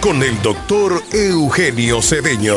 con el doctor Eugenio Cedeño.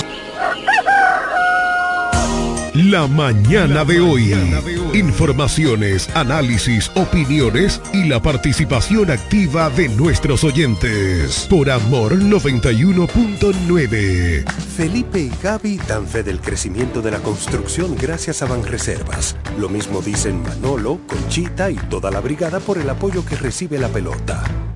La mañana de hoy. Informaciones, análisis, opiniones y la participación activa de nuestros oyentes. Por Amor 91.9. Felipe y Gaby dan fe del crecimiento de la construcción gracias a Banreservas. Lo mismo dicen Manolo, Conchita y toda la brigada por el apoyo que recibe la pelota.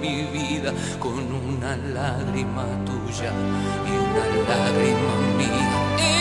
mi vida, con una lágrima tuya y una lágrima mía.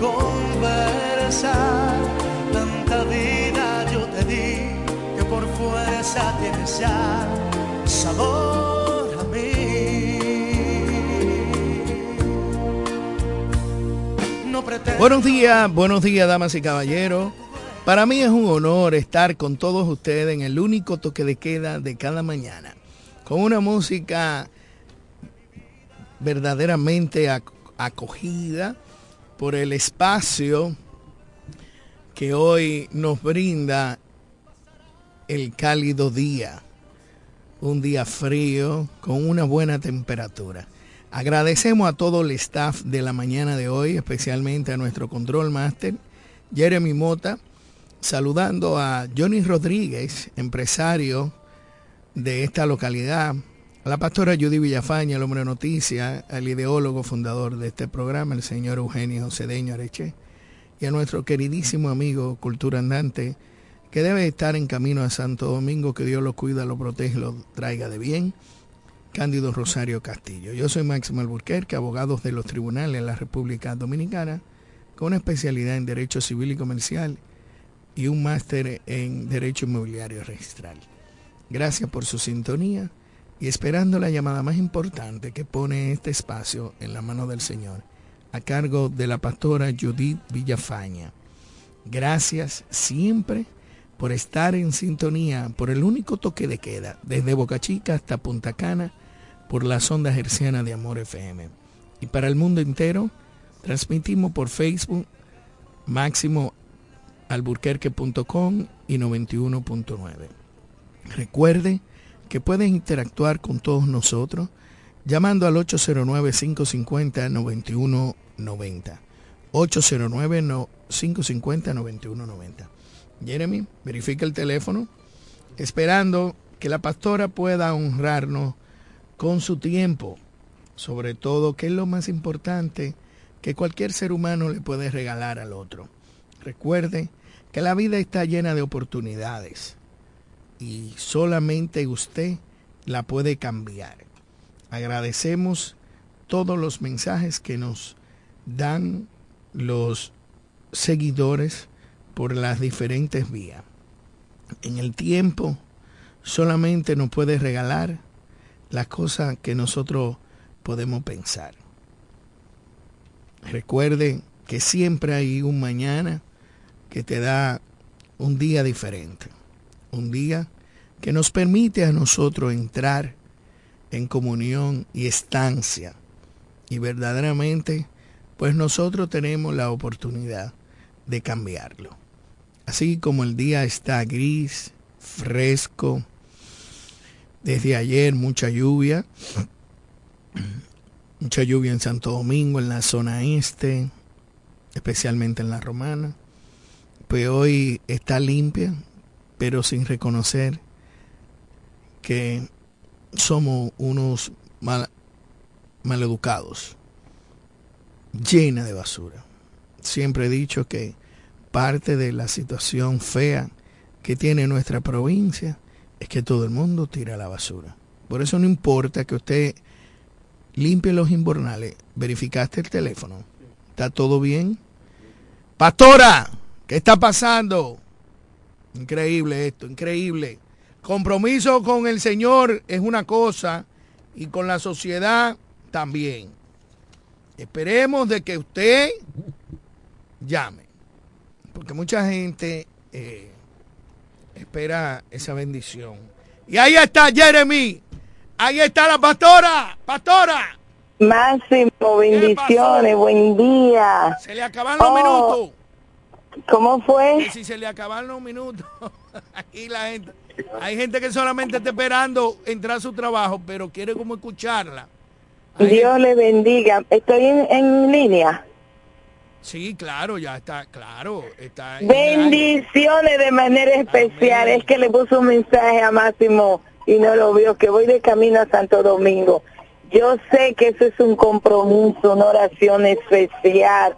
Conversar. Tanta vida yo te di que por fuerza tienes ya sabor a mí. Buenos días, buenos días, damas y caballeros. Para mí es un honor estar con todos ustedes en el único toque de queda de cada mañana, con una música verdaderamente ac- acogida por el espacio que hoy nos brinda el cálido día, un día frío con una buena temperatura. Agradecemos a todo el staff de la mañana de hoy, especialmente a nuestro control master, Jeremy Mota, saludando a Johnny Rodríguez, empresario de esta localidad, a la pastora Judy Villafaña, el hombre de noticia, al ideólogo fundador de este programa, el señor Eugenio Cedeño Areche, y a nuestro queridísimo amigo Cultura Andante, que debe estar en camino a Santo Domingo, que Dios lo cuida, lo protege, lo traiga de bien. Cándido Rosario Castillo. Yo soy Máximo Alburquerque, abogado de los tribunales de la República Dominicana, con una especialidad en Derecho Civil y Comercial y un máster en Derecho Inmobiliario Registral. Gracias por su sintonía y esperando la llamada más importante que pone este espacio en la mano del Señor, a cargo de la pastora Judith Villafaña. Gracias siempre por estar en sintonía por el único toque de queda, desde Boca Chica hasta Punta Cana, por las ondas hercianas de Amor FM. Y para el mundo entero, transmitimos por Facebook, máximo alburquerque.com y 91.9. Recuerde que pueden interactuar con todos nosotros llamando al 809-550-9190. 809-550-9190. Jeremy, verifica el teléfono, esperando que la pastora pueda honrarnos con su tiempo, sobre todo, que es lo más importante que cualquier ser humano le puede regalar al otro. Recuerde que la vida está llena de oportunidades y solamente usted la puede cambiar. Agradecemos todos los mensajes que nos dan los seguidores por las diferentes vías. En el tiempo solamente nos puede regalar las cosas que nosotros podemos pensar. Recuerden que siempre hay un mañana que te da un día diferente, un día que nos permite a nosotros entrar en comunión y estancia. Y verdaderamente, pues nosotros tenemos la oportunidad de cambiarlo. Así como el día está gris, fresco, desde ayer mucha lluvia, mucha lluvia en Santo Domingo, en la zona este, especialmente en la romana. Pues hoy está limpia, pero sin reconocer que somos unos mal, maleducados, llena de basura. Siempre he dicho que parte de la situación fea que tiene nuestra provincia es que todo el mundo tira la basura. Por eso no importa que usted limpie los invernales. ¿Verificaste el teléfono? ¿Está todo bien? Pastora, ¿qué está pasando? Increíble esto, increíble. Compromiso con el Señor es una cosa y con la sociedad también. Esperemos de que usted llame. Porque mucha gente eh, espera esa bendición. Y ahí está Jeremy. Ahí está la pastora. Pastora. Máximo, bendiciones, buen día. Se le acaban los Oh. minutos. ¿Cómo fue? Que si se le acaban los minutos. Aquí la gente. Hay gente que solamente está esperando entrar a su trabajo, pero quiere como escucharla. Hay Dios le bendiga. Estoy en, en línea. Sí, claro, ya está, claro. Está. Bendiciones de manera especial. Amén. Es que le puso un mensaje a Máximo y no lo vio, que voy de camino a Santo Domingo. Yo sé que eso es un compromiso, una oración especial.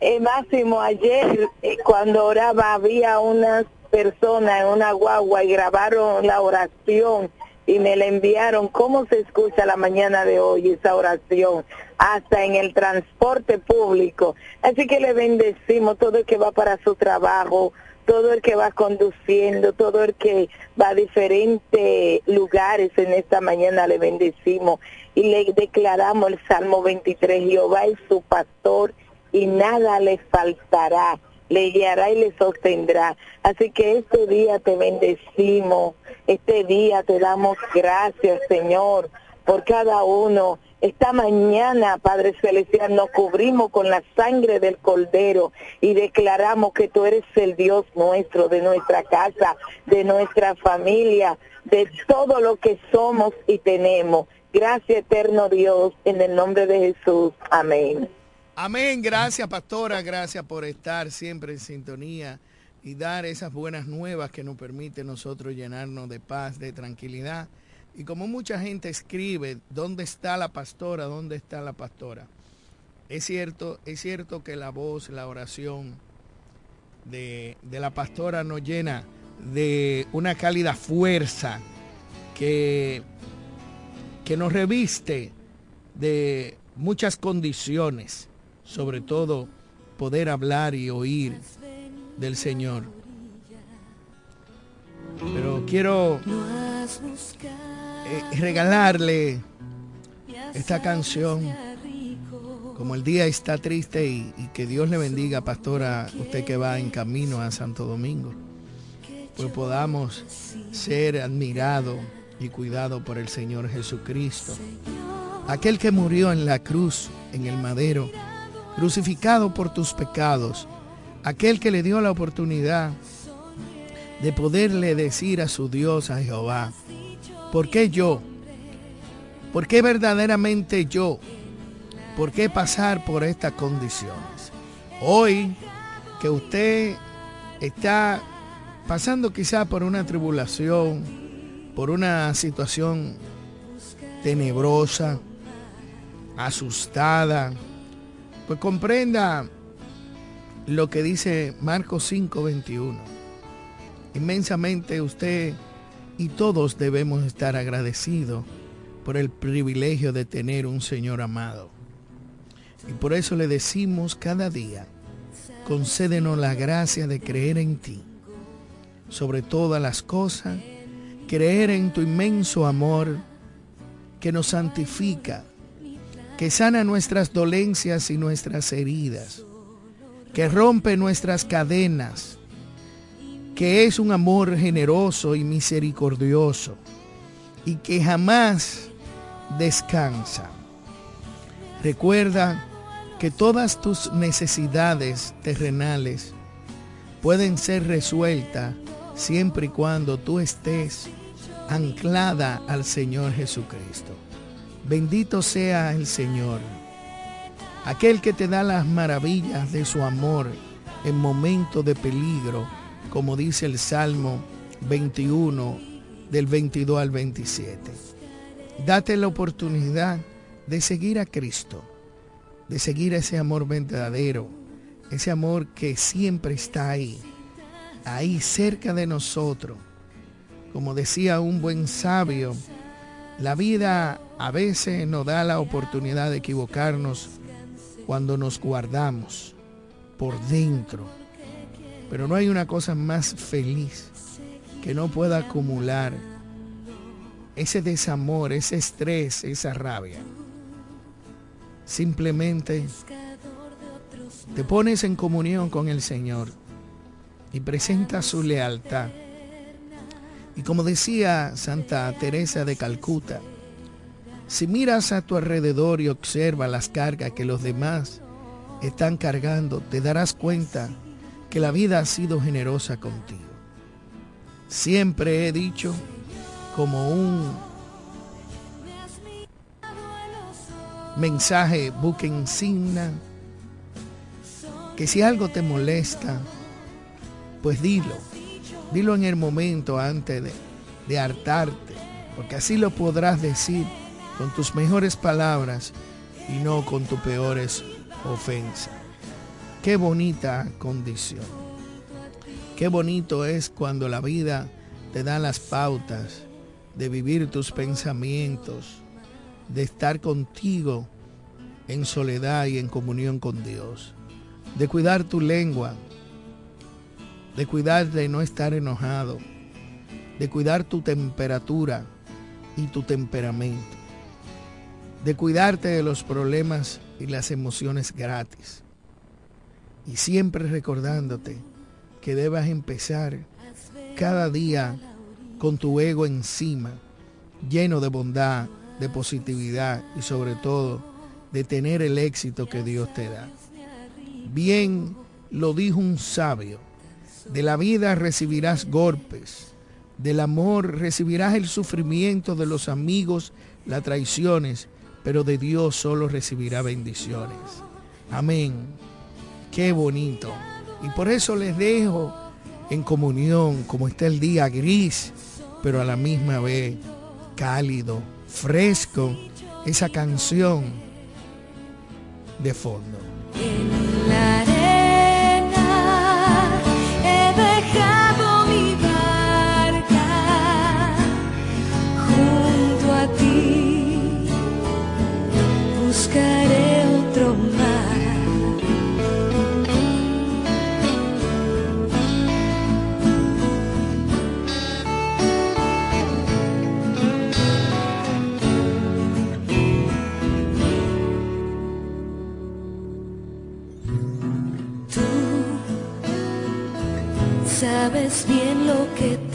Eh, Máximo, ayer eh, cuando oraba había unas personas en una guagua y grabaron la oración y me la enviaron. ¿Cómo se escucha la mañana de hoy esa oración? Hasta en el transporte público. Así que le bendecimos todo el que va para su trabajo, todo el que va conduciendo, todo el que va a diferentes lugares en esta mañana le bendecimos y le declaramos el Salmo 23, Jehová es su pastor y nada le faltará, le guiará y le sostendrá. Así que este día te bendecimos, este día te damos gracias, Señor, por cada uno. Esta mañana, Padre Celestial, nos cubrimos con la sangre del Cordero y declaramos que tú eres el Dios nuestro, de nuestra casa, de nuestra familia, de todo lo que somos y tenemos. Gracias, eterno Dios, en el nombre de Jesús. Amén. Amén, gracias pastora, gracias por estar siempre en sintonía y dar esas buenas nuevas que nos permite nosotros llenarnos de paz, de tranquilidad. Y como mucha gente escribe, ¿dónde está la pastora? ¿Dónde está la pastora? Es cierto, es cierto que la voz, la oración de, de la pastora nos llena de una cálida fuerza que, que nos reviste de muchas condiciones, sobre todo poder hablar y oír del Señor. Pero quiero eh, regalarle esta canción como el día está triste y, y que Dios le bendiga, pastora, usted que va en camino a Santo Domingo, pues podamos ser admirado y cuidado por el Señor Jesucristo, aquel que murió en la cruz, en el madero, crucificado por tus pecados, aquel que le dio la oportunidad de poderle decir a su Dios, a Jehová, ¿por qué yo? ¿Por qué verdaderamente yo? ¿Por qué pasar por estas condiciones? Hoy que usted está pasando quizá por una tribulación, por una situación tenebrosa, asustada, pues comprenda lo que dice Marcos 5:21. Inmensamente usted y todos debemos estar agradecidos por el privilegio de tener un Señor amado. Y por eso le decimos cada día, concédenos la gracia de creer en ti. Sobre todas las cosas, creer en tu inmenso amor que nos santifica, que sana nuestras dolencias y nuestras heridas, que rompe nuestras cadenas, que es un amor generoso y misericordioso y que jamás descansa. Recuerda que todas tus necesidades terrenales pueden ser resueltas siempre y cuando tú estés anclada al Señor Jesucristo. Bendito sea el Señor, aquel que te da las maravillas de su amor en momento de peligro, como dice el Salmo 21 del 22 al 27. Date la oportunidad de seguir a Cristo de seguir ese amor verdadero, ese amor que siempre está ahí, ahí cerca de nosotros. Como decía un buen sabio, la vida a veces nos da la oportunidad de equivocarnos cuando nos guardamos por dentro. Pero no hay una cosa más feliz que no pueda acumular ese desamor, ese estrés, esa rabia. Simplemente te pones en comunión con el Señor y presentas su lealtad. Y como decía Santa Teresa de Calcuta, si miras a tu alrededor y observas las cargas que los demás están cargando, te darás cuenta que la vida ha sido generosa contigo. Siempre he dicho como un mensaje, buque insignia, que si algo te molesta, pues dilo, dilo en el momento antes de, de hartarte, porque así lo podrás decir con tus mejores palabras y no con tus peores ofensas. Qué bonita condición. Qué bonito es cuando la vida te da las pautas de vivir tus pensamientos, de estar contigo en soledad y en comunión con Dios, de cuidar tu lengua, de cuidar de no estar enojado, de cuidar tu temperatura y tu temperamento, de cuidarte de los problemas y las emociones gratis. Y siempre recordándote que debas empezar cada día con tu ego encima, lleno de bondad, de positividad y sobre todo de tener el éxito que Dios te da. Bien lo dijo un sabio, de la vida recibirás golpes, del amor recibirás el sufrimiento de los amigos, las traiciones, pero de Dios solo recibirá bendiciones. Amén. Qué bonito. Y por eso les dejo en comunión, como está el día gris, pero a la misma vez cálido, fresco esa canción de fondo. Lo que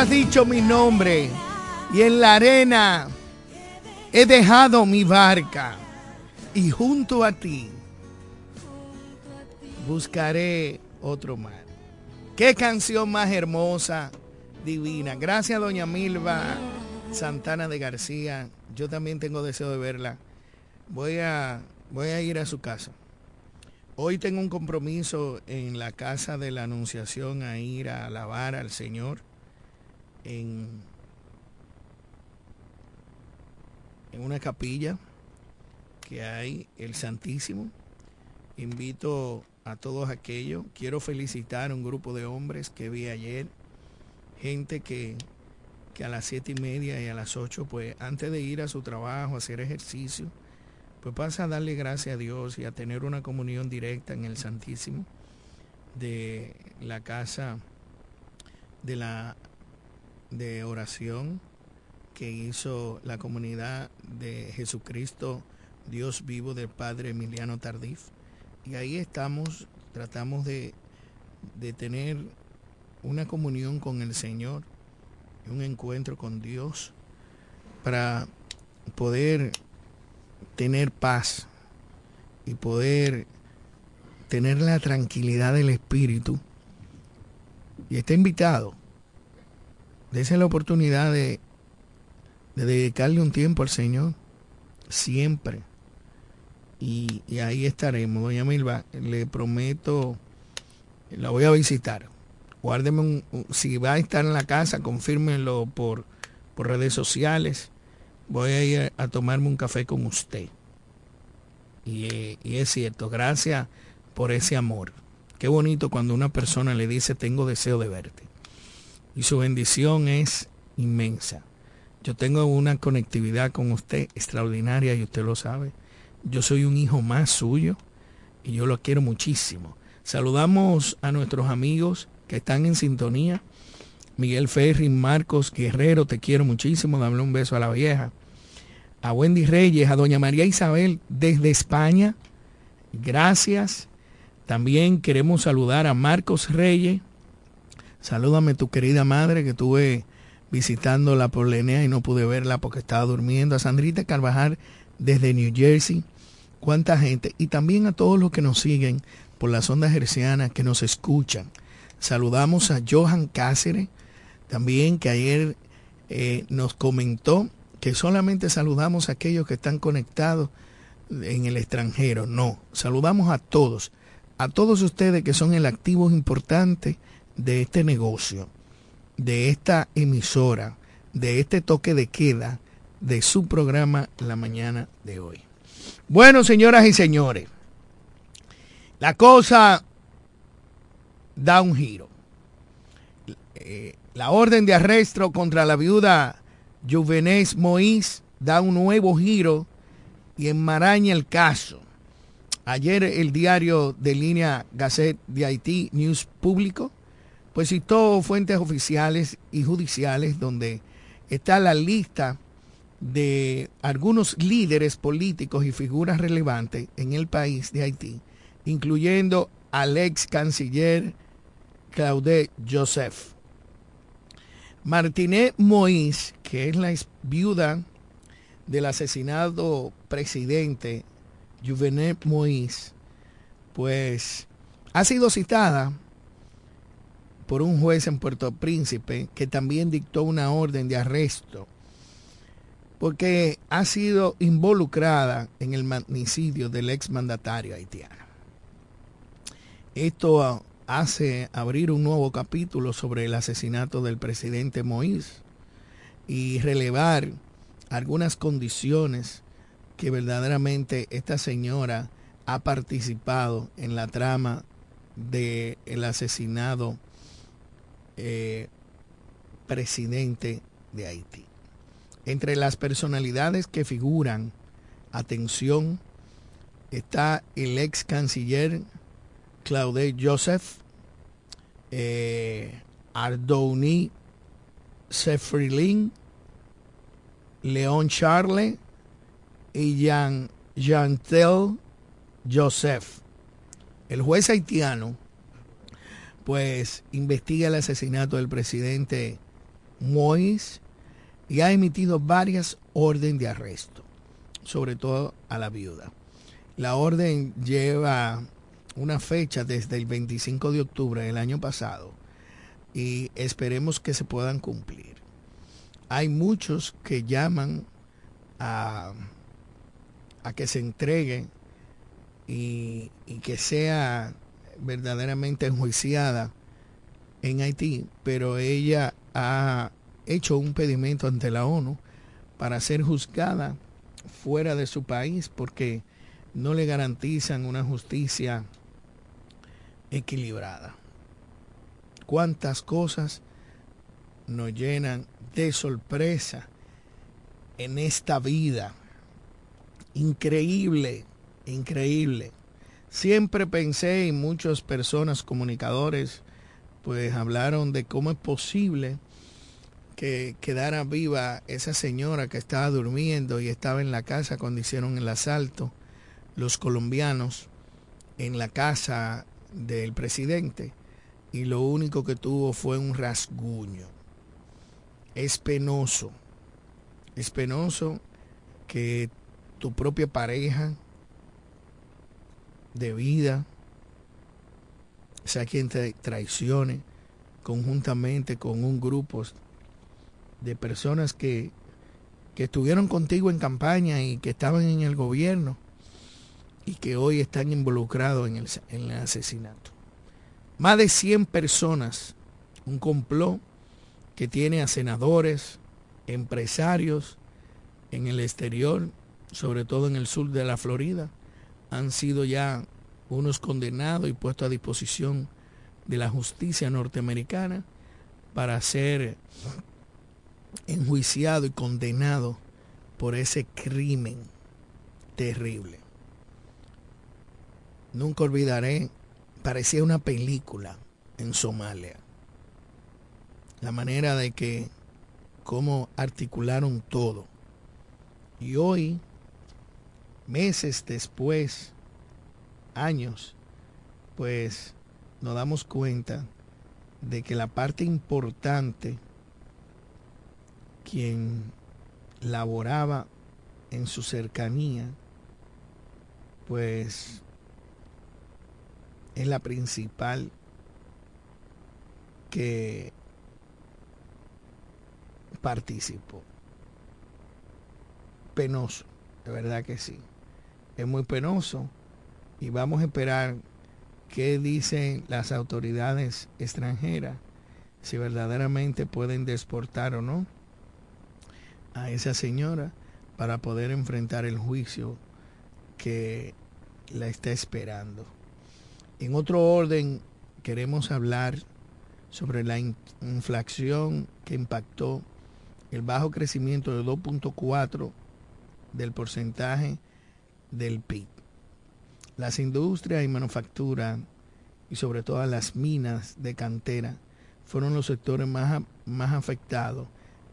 has dicho mi nombre y en la arena he dejado mi barca y junto a ti buscaré otro mar. Qué canción más hermosa, divina. Gracias doña Milva Santana de García. Yo también tengo deseo de verla. Voy a, voy a ir a su casa. Hoy tengo un compromiso en la casa de la Anunciación a ir a alabar al Señor en, en una capilla que hay el Santísimo. Invito a todos aquellos. Quiero felicitar a un grupo de hombres que vi ayer. Gente que, que a las siete y media y a las ocho, pues antes de ir a su trabajo, a hacer ejercicio, pues pasa a darle gracias a Dios y a tener una comunión directa en el Santísimo de la casa de la de oración que hizo la comunidad de Jesucristo Dios vivo del Padre Emiliano Tardif. Y ahí estamos, tratamos de, de tener una comunión con el Señor, un encuentro con Dios, para poder tener paz y poder tener la tranquilidad del Espíritu. Y está invitado. Dese la oportunidad de, de dedicarle un tiempo al Señor, siempre. Y, ahí estaremos, doña Milva. Le prometo, la voy a visitar. Guárdeme un, si va a estar en la casa, confírmenlo por, redes sociales. Voy a ir a tomarme un café con usted. Y, y es cierto, gracias por ese amor. Qué bonito cuando una persona le dice tengo deseo de verte. Y su bendición es inmensa. Yo tengo una conectividad con usted extraordinaria y usted lo sabe. Yo soy un hijo más suyo y yo lo quiero muchísimo. Saludamos a nuestros amigos que están en sintonía. Miguel Ferri, Marcos Guerrero, te quiero muchísimo. Dame un beso a la vieja. A Wendy Reyes, a doña María Isabel desde España. Gracias. También queremos saludar a Marcos Reyes. Salúdame tu querida madre que tuve visitando la Porlenea y no pude verla porque estaba durmiendo. A Sandrita Carvajal desde New Jersey. Cuánta gente. Y también a todos los que nos siguen por las ondas hercianas, que nos escuchan. Saludamos a Johan Cáceres, también que ayer eh, nos comentó que solamente saludamos a aquellos que están conectados en el extranjero. No, saludamos a todos, a todos ustedes que son el activo importante de este negocio, de esta emisora, de este toque de queda, de su programa la mañana de hoy. Bueno, señoras y señores, la cosa da un giro. Eh, la orden de arresto contra la viuda Juvenés Moïse da un nuevo giro y enmaraña el caso. Ayer el diario de línea Gazette de Haití News Público pues citó fuentes oficiales y judiciales donde está la lista de algunos líderes políticos y figuras relevantes en el país de Haití, incluyendo al ex canciller Claude Joseph. Martinet Moïse, que es la viuda del asesinado presidente Juvenel Moïse, pues ha sido citada por un juez en Puerto Príncipe que también dictó una orden de arresto porque ha sido involucrada en el magnicidio del ex mandatario haitiano. Esto hace abrir un nuevo capítulo sobre el asesinato del presidente Moïse y relevar algunas condiciones que verdaderamente esta señora ha participado en la trama del el asesinado eh, presidente de Haití. Entre las personalidades que figuran, atención, está el ex canciller Claude Joseph, eh, Ardouni Sefrilin, León Charle y Jean, Jantel Joseph. El juez haitiano pues investiga el asesinato del presidente Moïse y ha emitido varias órdenes de arresto, sobre todo a la viuda. La orden lleva una fecha desde el 25 de octubre del año pasado y esperemos que se puedan cumplir. Hay muchos que llaman a, a que se entregue y, y que sea verdaderamente enjuiciada en Haití, pero ella ha hecho un pedimento ante la ONU para ser juzgada fuera de su país porque no le garantizan una justicia equilibrada. Cuántas cosas nos llenan de sorpresa en esta vida. Increíble, increíble. Siempre pensé y muchas personas, comunicadores, pues hablaron de cómo es posible que quedara viva esa señora que estaba durmiendo y estaba en la casa cuando hicieron el asalto los colombianos en la casa del presidente y lo único que tuvo fue un rasguño. Es penoso, es penoso que tu propia pareja de vida sea quien te traicione conjuntamente con un grupo de personas que, que estuvieron contigo en campaña y que estaban en el gobierno y que hoy están involucrados en el, en el asesinato. Más de 100 personas, un complot que tiene a senadores, empresarios en el exterior, sobre todo en el sur de la Florida, han sido ya unos condenados y puestos a disposición de la justicia norteamericana para ser enjuiciado y condenado por ese crimen terrible. Nunca olvidaré, parecía una película en Somalia. La manera de que, cómo articularon todo. Y hoy, meses después, años, pues nos damos cuenta de que la parte importante, quien laboraba en su cercanía, pues es la principal que participó. Penoso, de verdad que sí. Es muy penoso y vamos a esperar qué dicen las autoridades extranjeras, si verdaderamente pueden deportar o no a esa señora para poder enfrentar el juicio que la está esperando. En otro orden, queremos hablar sobre la inflación que impactó el bajo crecimiento de 2.4 del porcentaje del PIB. Las industrias y manufactura y sobre todo las minas de cantera fueron los sectores más, más afectados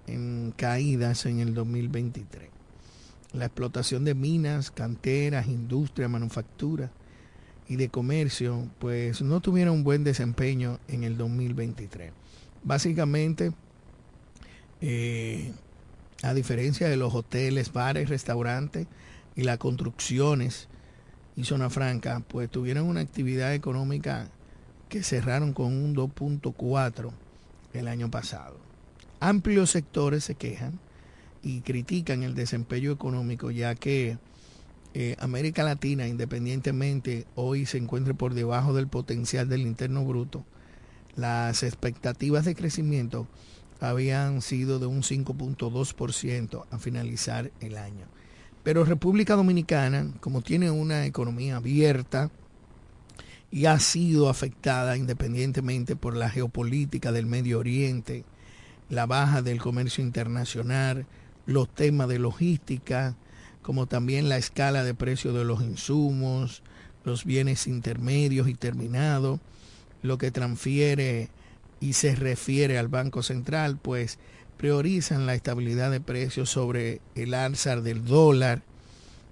en caídas en el 2023. La explotación de minas, canteras, industria, manufactura y de comercio, pues no tuvieron un buen desempeño en el 2023. Básicamente, eh, a diferencia de los hoteles, bares, restaurantes y las construcciones y zona franca, pues tuvieron una actividad económica que cerraron con un 2.4 el año pasado. Amplios sectores se quejan y critican el desempeño económico ya que eh, América Latina, independientemente, hoy se encuentre por debajo del potencial del interno bruto, las expectativas de crecimiento habían sido de un 5.2% a finalizar el año. Pero República Dominicana, como tiene una economía abierta y ha sido afectada independientemente por la geopolítica del Medio Oriente, la baja del comercio internacional, los temas de logística, como también la escala de precio de los insumos, los bienes intermedios y terminados, lo que transfiere y se refiere al Banco Central, pues priorizan la estabilidad de precios sobre el alza del dólar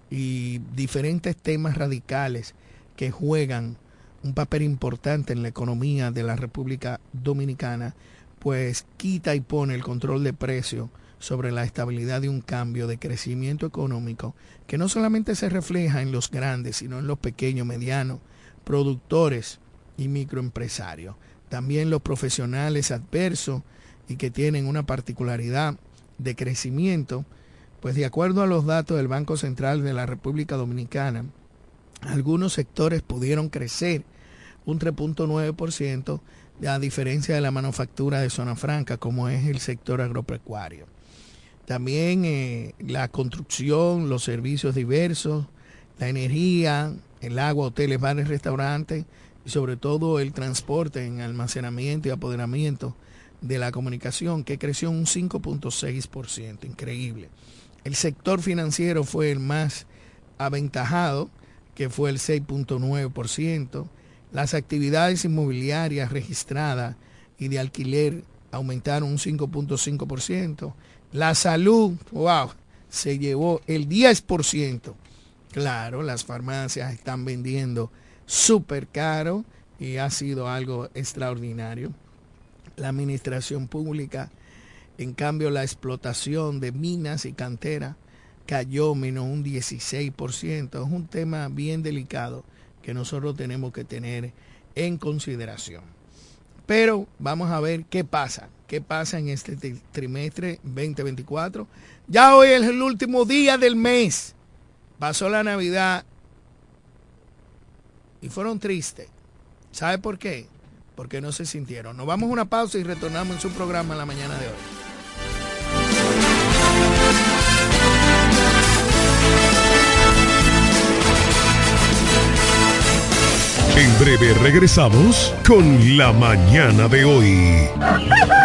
y diferentes temas radicales que juegan un papel importante en la economía de la República Dominicana, pues quita y pone el control de precios sobre la estabilidad de un cambio de crecimiento económico que no solamente se refleja en los grandes, sino en los pequeños, medianos, productores y microempresarios. También los profesionales adversos y que tienen una particularidad de crecimiento, pues de acuerdo a los datos del Banco Central de la República Dominicana, algunos sectores pudieron crecer un 3.9% a diferencia de la manufactura de zona franca, como es el sector agropecuario. También eh, la construcción, los servicios diversos, la energía, el agua, hoteles, bares, restaurantes y sobre todo el transporte en almacenamiento y apoderamiento de la comunicación, que creció un 5.6%, increíble. El sector financiero fue el más aventajado, que fue el 6.9%. Las actividades inmobiliarias registradas y de alquiler aumentaron un 5.5%. La salud, wow, se llevó el 10%. Claro, las farmacias están vendiendo súper caro y ha sido algo extraordinario. La administración pública, en cambio, la explotación de minas y canteras cayó menos un 16%. Es un tema bien delicado que nosotros tenemos que tener en consideración. Pero vamos a ver qué pasa, qué pasa en este trimestre 2024. Ya hoy es el último día del mes. Pasó la Navidad y fueron tristes. ¿Sabe por qué? Porque no se sintieron. Nos vamos a una pausa y retornamos en su programa en la mañana de hoy. En breve regresamos con la mañana de hoy.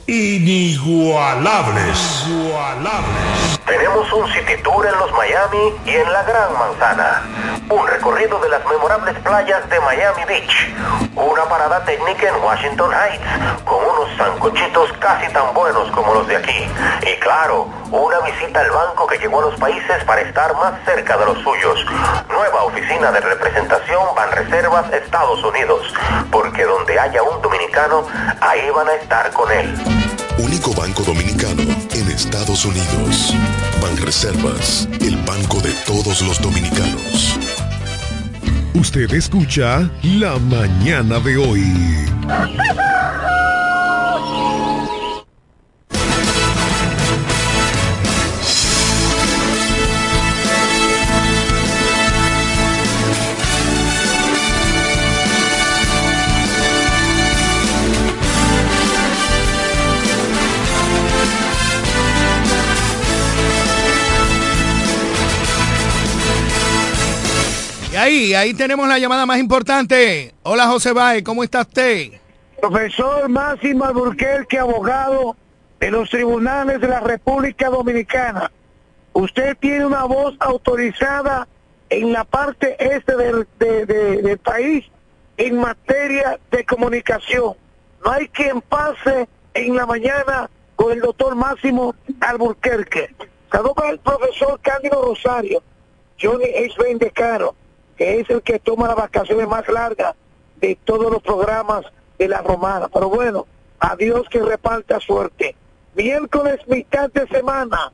inigualables. Tenemos un city tour en los Miami y en la Gran Manzana. Un recorrido de las memorables playas de Miami Beach. Una parada técnica en Washington Heights con unos sancochitos casi tan buenos como los de aquí. Y claro, una visita al banco que llegó a los países para estar más cerca de los suyos. Nueva oficina de representación Banreservas Estados Unidos. Porque donde haya un dominicano, ahí van a estar con él. Único banco dominicano en Estados Unidos. Banreservas, el banco de todos los dominicanos. Usted escucha La Mañana de hoy. Ahí, ahí tenemos la llamada más importante. Hola José Baez, ¿cómo está usted? Profesor Máximo Alburquerque, abogado de los tribunales de la República Dominicana. Usted tiene una voz autorizada en la parte este del, de- de- del país en materia de comunicación. No hay quien pase en la mañana con el doctor Máximo Alburquerque. Saludos para el profesor Cándido Rosario, Johnny H. de Caro, que es el que toma las vacaciones más largas de todos los programas de la romana. Pero bueno, a Dios que reparta suerte. Miércoles, mitad de semana,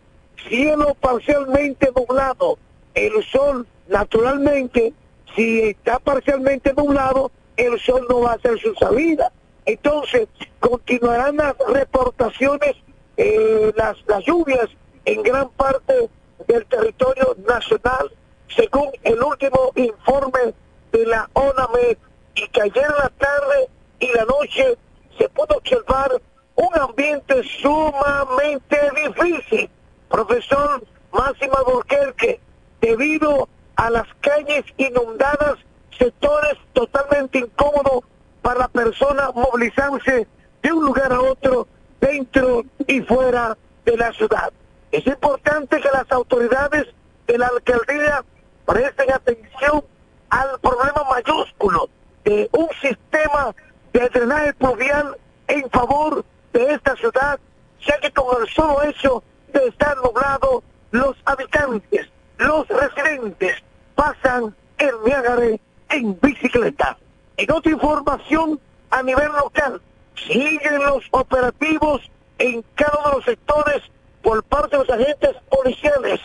cielo parcialmente nublado, el sol naturalmente, si está parcialmente nublado, el sol no va a hacer su salida. Entonces, continuarán las reportaciones, eh, las, las lluvias en gran parte del territorio nacional, según el último informe de la ONAMED, y que ayer en la tarde y la noche se pudo observar un ambiente sumamente difícil. Profesor Máximo Alburquerque, debido a las calles inundadas, sectores totalmente incómodos para la persona movilizarse de un lugar a otro dentro y fuera de la ciudad. Es importante que las autoridades de la alcaldía presten atención al problema mayúsculo de un sistema de drenaje pluvial en favor de esta ciudad, ya que con el solo hecho de estar nublado, los habitantes, los residentes pasan el Niágara en bicicleta. En otra información a nivel local, siguen los operativos en cada uno de los sectores por parte de los agentes policiales,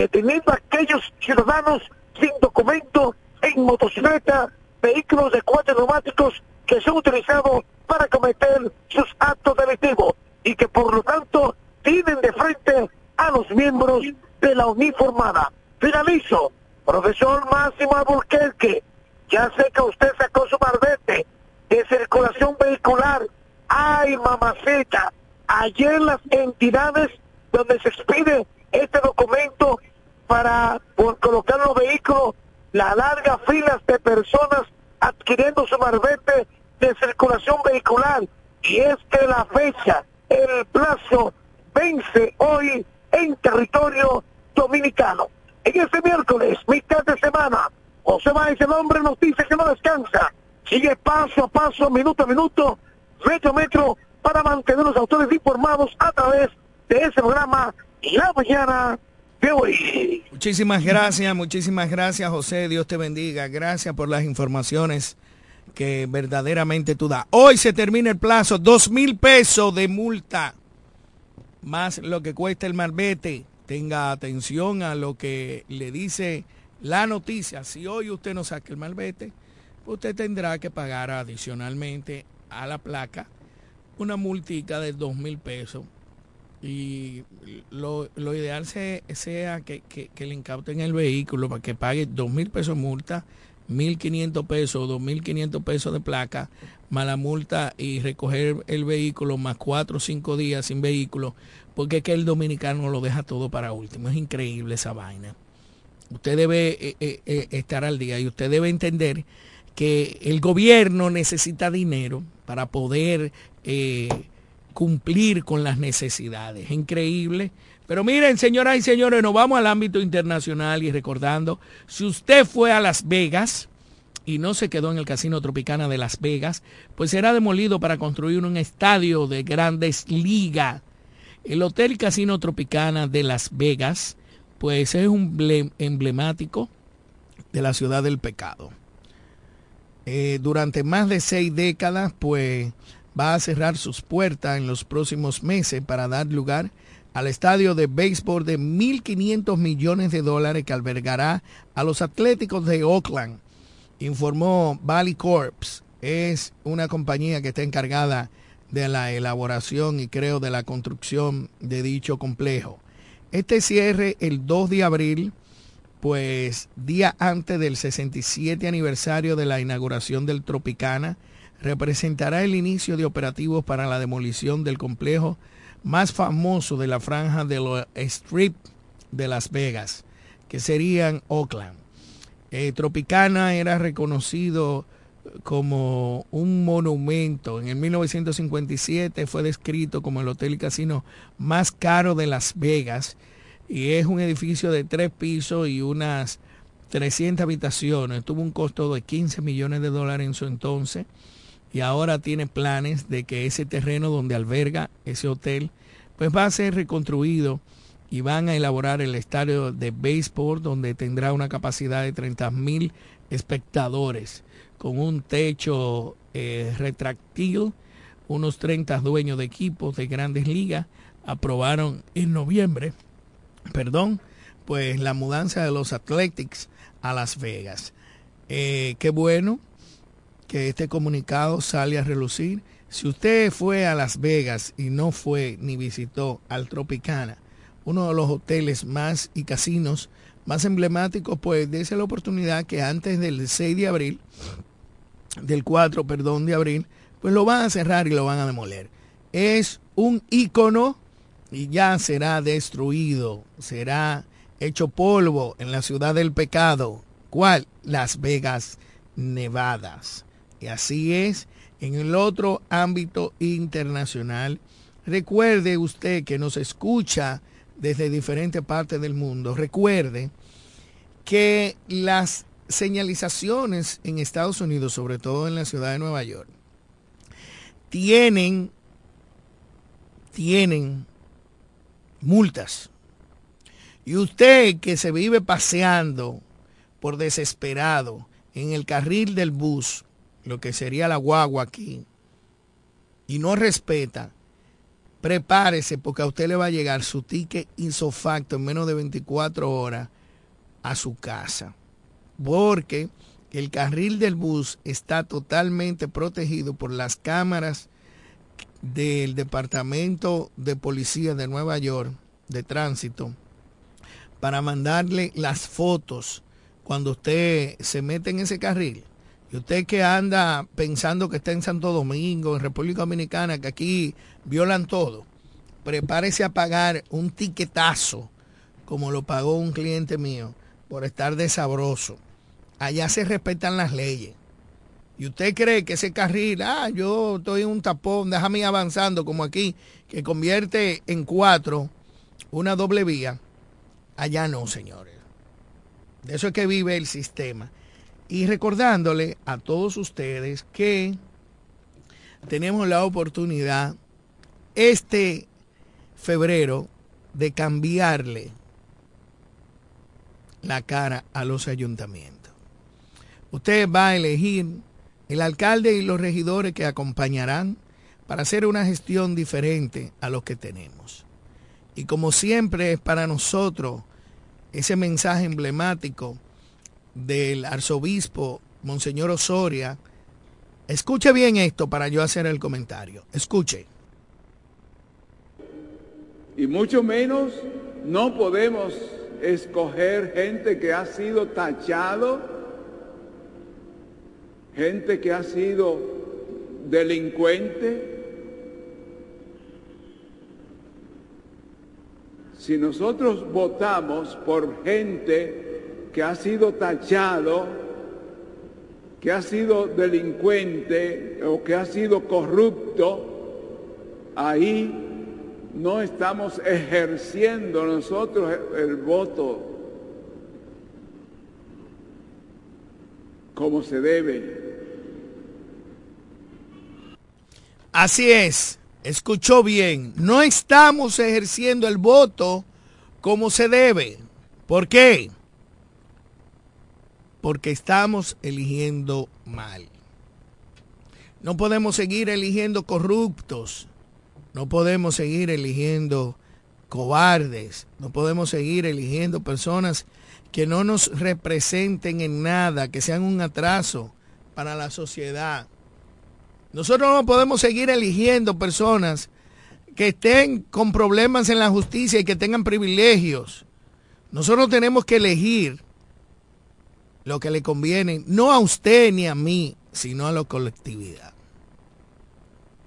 deteniendo a aquellos ciudadanos sin documento en motocicleta, vehículos de cuatro neumáticos que son utilizados para cometer sus actos delictivos y que por lo tanto tienen de frente a los miembros de la uniformada. Finalizo, profesor Máximo Alburquerque, ya sé que usted sacó su marbete de circulación vehicular. ¡Ay, mamacita! Ayer las entidades donde se expide este documento para por colocar los vehículos, las largas filas de personas adquiriendo su marbete de circulación vehicular. Y es que la fecha, el plazo, vence hoy en territorio dominicano. En este miércoles, mitad de semana, José Báez, el hombre nos dice que no descansa. Sigue paso a paso, minuto a minuto, metro a metro, para mantener los autores informados a través de ese programa La Mañana Muchísimas gracias, muchísimas gracias José, Dios te bendiga. Gracias por las informaciones que verdaderamente tú das. Hoy se termina el plazo, dos mil pesos de multa, más lo que cuesta el marbete. Tenga atención a lo que le dice la noticia. Si hoy usted no saca el marbete, usted tendrá que pagar adicionalmente a la placa una multica de dos mil pesos y lo, lo ideal se- sea que, que- que le incauten el vehículo para que pague dos mil pesos multa, mil quinientos pesos, dos mil quinientos pesos de placa, más la multa y recoger el vehículo más cuatro o cinco días sin vehículo, porque es que el dominicano lo deja todo para último. Es increíble esa vaina. Usted debe eh, eh, eh, estar al día y usted debe entender que el gobierno necesita dinero para poder eh, cumplir con las necesidades. Es increíble. Pero miren, señoras y señores, nos vamos al ámbito internacional y recordando, si usted fue a Las Vegas y no se quedó en el Casino Tropicana de Las Vegas, pues será demolido para construir un estadio de grandes ligas. El Hotel Casino Tropicana de Las Vegas, pues es un ble- emblemático de la ciudad del pecado. Eh, durante más de seis décadas, pues va a cerrar sus puertas en los próximos meses para dar lugar al estadio de béisbol de 1.500 millones de dólares que albergará a los Atléticos de Oakland, informó Valley Corps. Es una compañía que está encargada de la elaboración y creo de la construcción de dicho complejo. Este cierre el 2 de abril pues día antes del 67 aniversario de la inauguración del Tropicana, representará el inicio de operativos para la demolición del complejo más famoso de la franja de los Strip de Las Vegas, que serían Oakland. Eh, Tropicana era reconocido como un monumento. En el 1957 fue descrito como el hotel y casino más caro de Las Vegas y es un edificio de tres pisos y unas 300 habitaciones. Tuvo un costo de 15 millones de dólares en su entonces y ahora tiene planes de que ese terreno donde alberga ese hotel pues va a ser reconstruido y van a elaborar el estadio de béisbol donde tendrá una capacidad de 30 mil espectadores con un techo eh, retráctil. Unos 30 dueños de equipos de grandes ligas aprobaron en noviembre, perdón, pues la mudanza de los Athletics a Las Vegas. Eh, qué bueno que este comunicado sale a relucir. Si usted fue a Las Vegas y no fue ni visitó al Tropicana, uno de los hoteles más y casinos más emblemáticos, pues dése la oportunidad que antes del 6 de abril, del 4, perdón, de abril, pues lo van a cerrar y lo van a demoler. Es un icono y ya será destruido, será hecho polvo en la ciudad del pecado. ¿Cuál? Las Vegas, Nevadas. Y así es en el otro ámbito internacional. Recuerde usted que nos escucha desde diferentes partes del mundo. Recuerde que las señalizaciones en Estados Unidos, sobre todo en la ciudad de Nueva York, tienen, tienen multas. Y usted que se vive paseando por desesperado en el carril del bus, lo que sería la guagua aquí, y no respeta, prepárese porque a usted le va a llegar su ticket insofacto en menos de 24 horas a su casa. Porque el carril del bus está totalmente protegido por las cámaras del Departamento de Policía de Nueva York de Tránsito para mandarle las fotos cuando usted se mete en ese carril. Y usted que anda pensando que está en Santo Domingo, en República Dominicana, que aquí violan todo, prepárese a pagar un tiquetazo, como lo pagó un cliente mío, por estar de sabroso. Allá se respetan las leyes. Y usted cree que ese carril, ah, yo estoy en un tapón, déjame ir avanzando como aquí, que convierte en cuatro una doble vía. Allá no, señores. De eso es que vive el sistema. Y recordándole a todos ustedes que tenemos la oportunidad este febrero de cambiarle la cara a los ayuntamientos. Usted va a elegir el alcalde y los regidores que acompañarán para hacer una gestión diferente a lo que tenemos. Y como siempre es para nosotros ese mensaje emblemático del arzobispo Monseñor Osoria, escuche bien esto para yo hacer el comentario. Escuche. Y mucho menos no podemos escoger gente que ha sido tachado, gente que ha sido delincuente. Si nosotros votamos por gente que ha sido tachado, que ha sido delincuente o que ha sido corrupto, ahí no estamos ejerciendo nosotros el, voto como se debe. Así es, escuchó bien, no estamos ejerciendo el voto como se debe. ¿Por qué? Porque estamos eligiendo mal. No podemos seguir eligiendo corruptos, no podemos seguir eligiendo cobardes, no podemos seguir eligiendo personas que no nos representen en nada, que sean un atraso para la sociedad. Nosotros no podemos seguir eligiendo personas que estén con problemas en la justicia y que tengan privilegios. Nosotros tenemos que elegir lo que le conviene, no a usted ni a mí, sino a la colectividad.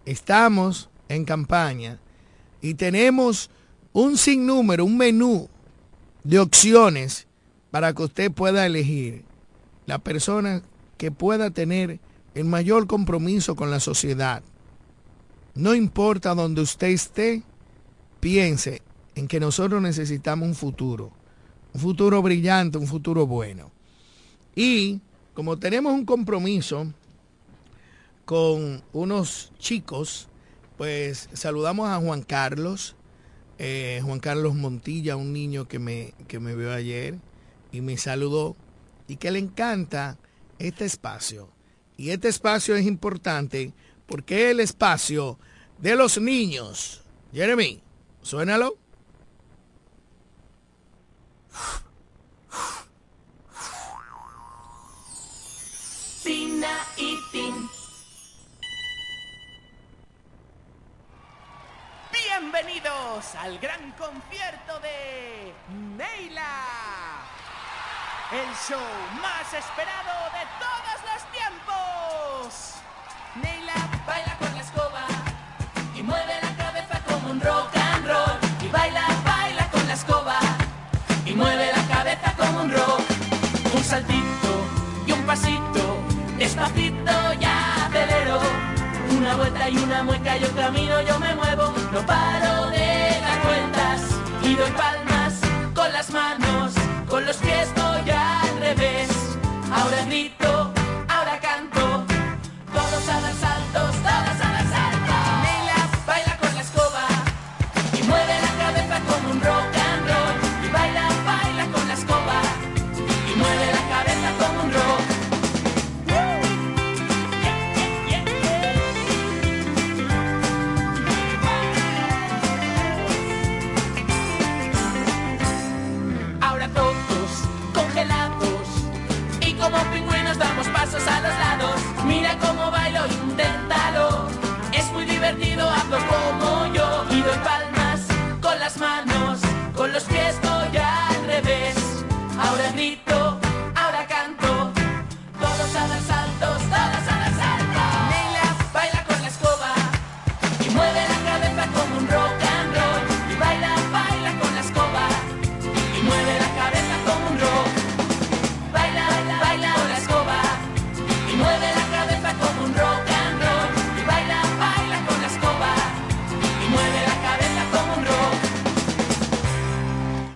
Estamos en campaña y tenemos un sinnúmero, un menú de opciones para que usted pueda elegir la persona que pueda tener el mayor compromiso con la sociedad. No importa donde usted esté, piense en que nosotros necesitamos un futuro, un futuro brillante, un futuro bueno. Y como tenemos un compromiso con unos chicos, pues saludamos a Juan Carlos, eh, Juan Carlos Montilla, un niño que me, que me vio ayer y me saludó y que le encanta este espacio. Y este espacio es importante porque es el espacio de los niños. Jeremy, suénalo. Tina y Tin. Bienvenidos al gran concierto de Neila. El show más esperado de todos los tiempos. Neila baila con la escoba y mueve la cabeza como un rock and roll. Y baila, baila con la escoba y mueve la cabeza como un rock. Un saltito y un pasito, despacito ya acelero. Una vuelta y una mueca, yo camino, yo me muevo, no paro de dar vueltas y doy palmas con las manos, con los pies voy al revés.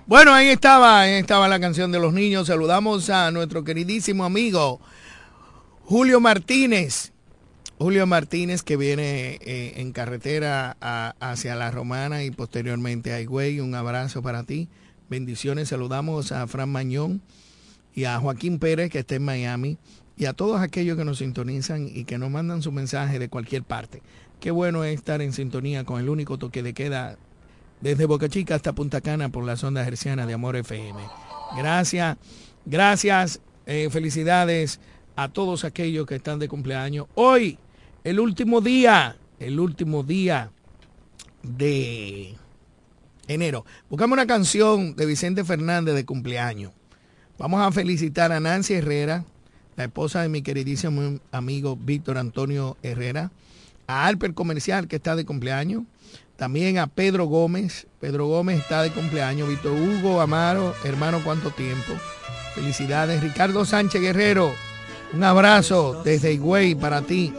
Bueno, ahí estaba, ahí estaba la canción de los niños. Saludamos a nuestro queridísimo amigo Julio Martínez. Julio Martínez que viene eh, en carretera hacia La Romana y posteriormente a Higüey. Un abrazo para ti. Bendiciones. Saludamos a Fran Mañón y a Joaquín Pérez que está en Miami y a todos aquellos que nos sintonizan y que nos mandan su mensaje de cualquier parte. Qué bueno es estar en sintonía con el único toque de queda desde Boca Chica hasta Punta Cana por la sonda herciana de Amor FM. Gracias, gracias, eh, felicidades a todos aquellos que están de cumpleaños. Hoy, el último día, el último día de enero. Buscamos una canción de Vicente Fernández de cumpleaños. Vamos a felicitar a Nancy Herrera, la esposa de mi queridísimo amigo Víctor Antonio Herrera, a Alper Comercial que está de cumpleaños, también a Pedro Gómez, Pedro Gómez está de cumpleaños, Víctor Hugo Amaro, hermano, ¿cuánto tiempo? Felicidades, Ricardo Sánchez Guerrero, un abrazo desde Higüey para ti.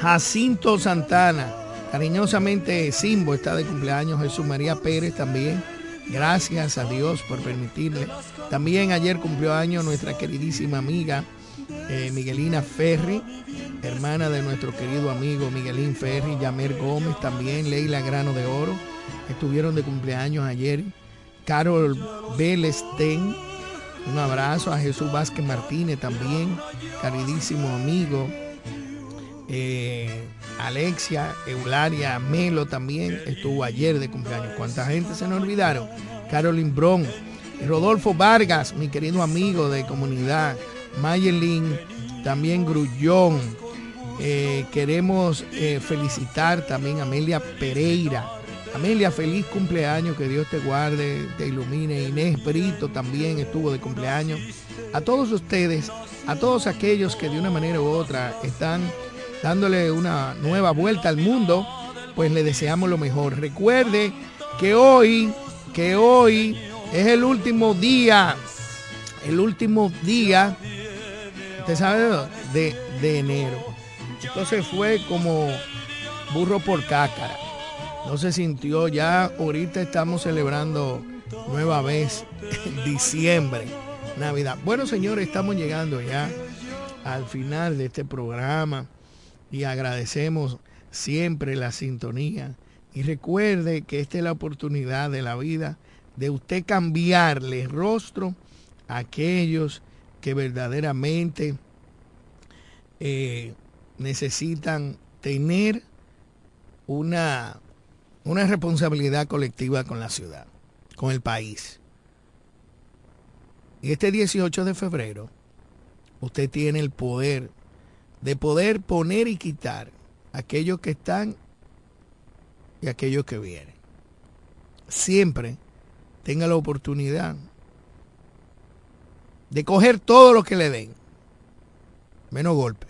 Jacinto Santana, cariñosamente Simbo está de cumpleaños, Jesús María Pérez también. Gracias a Dios por permitirle. También ayer cumplió años nuestra queridísima amiga eh, Miguelina Ferri, hermana de nuestro querido amigo Miguelín Ferri, Yamer Gómez también, Leila Grano de Oro, estuvieron de cumpleaños ayer. Carol Vélez Ten, un abrazo a Jesús Vázquez Martínez también, queridísimo amigo. Eh, Alexia, Eularia, Melo también estuvo ayer de cumpleaños. ¿Cuánta gente se nos olvidaron? Carolyn Bron, Rodolfo Vargas, mi querido amigo de comunidad, Mayelin, también Grullón. Eh, queremos eh, felicitar también a Amelia Pereira. Amelia, feliz cumpleaños, que Dios te guarde, te ilumine. Inés Brito también estuvo de cumpleaños. A todos ustedes, a todos aquellos que de una manera u otra están dándole una nueva vuelta al mundo, pues le deseamos lo mejor. Recuerde que hoy, que hoy es el último día el último día, ¿usted sabe? De, de enero. Entonces fue como burro por cácara. No se sintió ya, ahorita estamos celebrando nueva vez diciembre, Navidad. Bueno, señores, estamos llegando ya al final de este programa y agradecemos siempre la sintonía. Y recuerde que esta es la oportunidad de la vida de usted cambiarle rostro a aquellos que verdaderamente eh, necesitan tener una, una responsabilidad colectiva con la ciudad, con el país. Y este 18 de febrero, usted tiene el poder de poder poner y quitar aquellos que están y aquellos que vienen. Siempre tenga la oportunidad de coger todo lo que le den, menos golpe.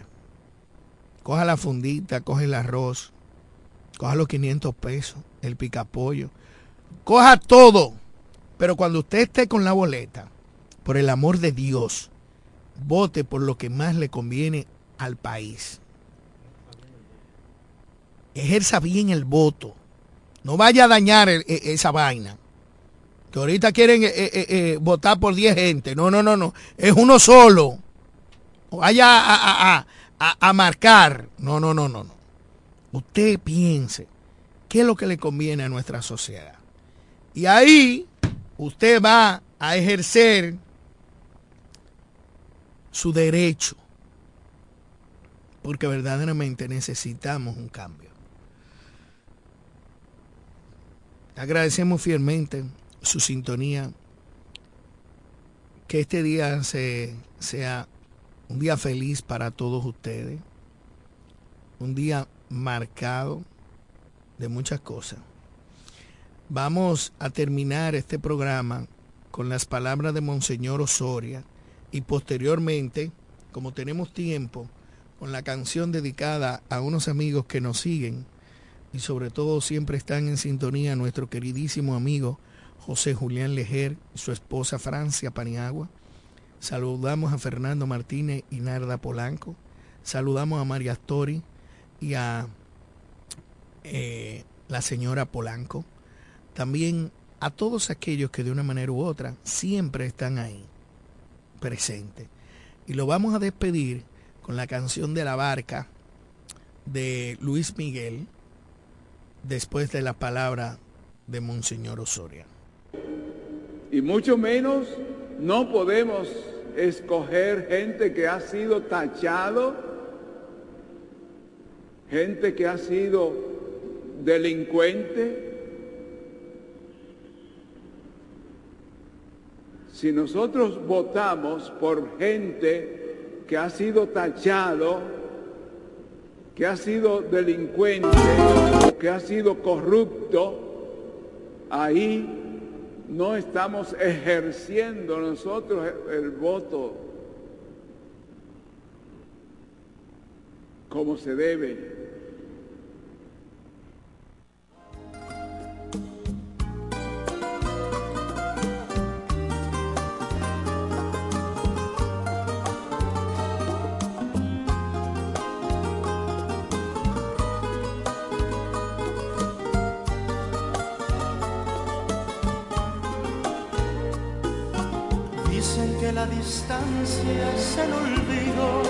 Coja la fundita, coge el arroz, coja los 500 pesos, el picapollo, coja todo. Pero cuando usted esté con la boleta, por el amor de Dios, vote por lo que más le conviene al país. Ejerza bien el voto. No vaya a dañar e- esa vaina. Que ahorita quieren eh, eh, eh, votar por 10 gente. No, no, no, no. Es uno solo. Vaya a, a- a- a- marcar. No, no, no, no, no. Usted piense qué es lo que le conviene a nuestra sociedad. Y ahí usted va a ejercer su derecho. Porque verdaderamente necesitamos un cambio. Agradecemos fielmente su sintonía. Que este día se- sea un día feliz para todos ustedes. Un día marcado de muchas cosas. Vamos a terminar este programa con las palabras de Monseñor Osoria y posteriormente, como tenemos tiempo, con la canción dedicada a unos amigos que nos siguen y sobre todo siempre están en sintonía nuestro queridísimo amigo José Julián Lejer y su esposa Francia Paniagua. Saludamos a Fernando Martínez y Narda Polanco. Saludamos a María Astori y a eh, la señora Polanco. También a todos aquellos que de una manera u otra siempre están ahí, presentes. Y lo vamos a despedir con la canción de la barca de Luis Miguel, después de la palabra de Monseñor Osoria. Y mucho menos no podemos escoger gente que ha sido tachado, gente que ha sido delincuente. Si nosotros votamos por gente que ha sido tachado, que ha sido delincuente, que ha sido corrupto, ahí no estamos ejerciendo nosotros el, voto como se debe. Distancia es el olvido,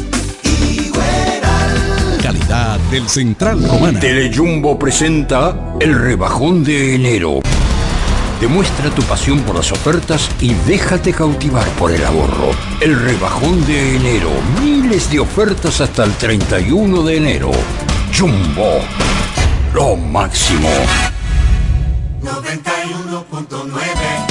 Calidad del Central Romana. Telejumbo presenta el rebajón de enero. Demuestra tu pasión por las ofertas y déjate cautivar por el ahorro. El rebajón de enero. Miles de ofertas hasta el 31 de enero. Jumbo. Lo máximo. 91.9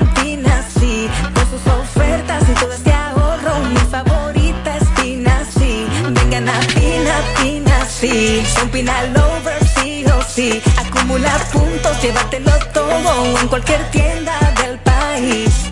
sí. Son Pina lovers, sí o sí. Acumula puntos, llévatelo todo en cualquier tienda del país.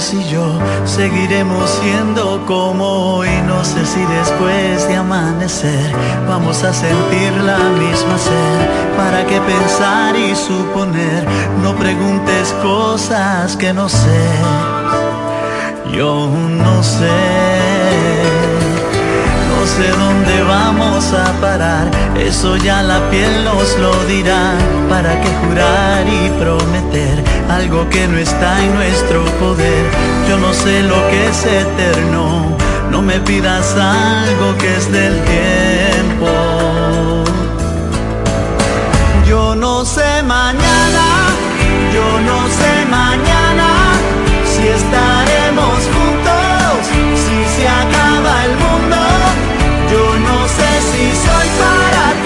Si yo seguiremos siendo como hoy. No sé si después de amanecer vamos a sentir la misma sed. ¿Para qué pensar y suponer? No preguntes cosas que no sé. Yo no sé. No sé dónde vamos a parar, eso ya la piel nos lo dirá. ¿Para qué jurar y prometer algo que no está en nuestro poder? Yo no sé lo que es eterno, no me pidas algo que es del tiempo. Yo no sé mañana, yo no sé mañana si estaremos juntos, si se acaba el mundo. Yo no sé si soy para ti,